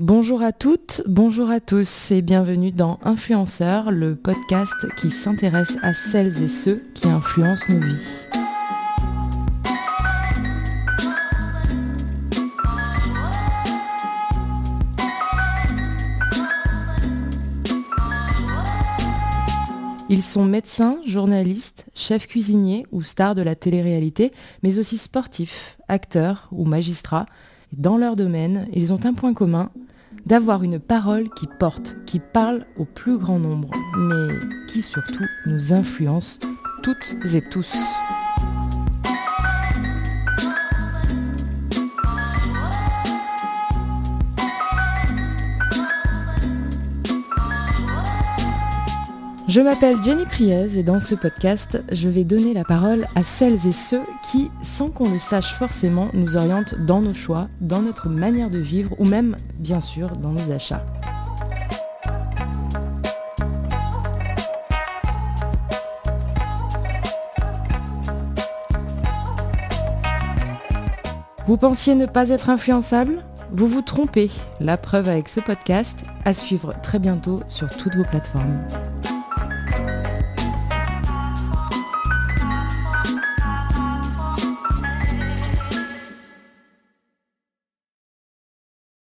Bonjour à toutes, bonjour à tous et bienvenue dans Influenceur, le podcast qui s'intéresse à celles et ceux qui influencent nos vies. Ils sont médecins, journalistes, chefs cuisiniers ou stars de la télé-réalité, mais aussi sportifs, acteurs ou magistrats. Dans leur domaine, ils ont un point commun, d'avoir une parole qui porte, qui parle au plus grand nombre, mais qui surtout nous influence toutes et tous. Je m'appelle Jenny Priez et dans ce podcast, je vais donner la parole à celles et ceux qui, sans qu'on le sache forcément, nous orientent dans nos choix, dans notre manière de vivre ou même, bien sûr, dans nos achats. Vous pensiez ne pas être influençable? Vous vous trompez. La preuve avec ce podcast, à suivre très bientôt sur toutes vos plateformes.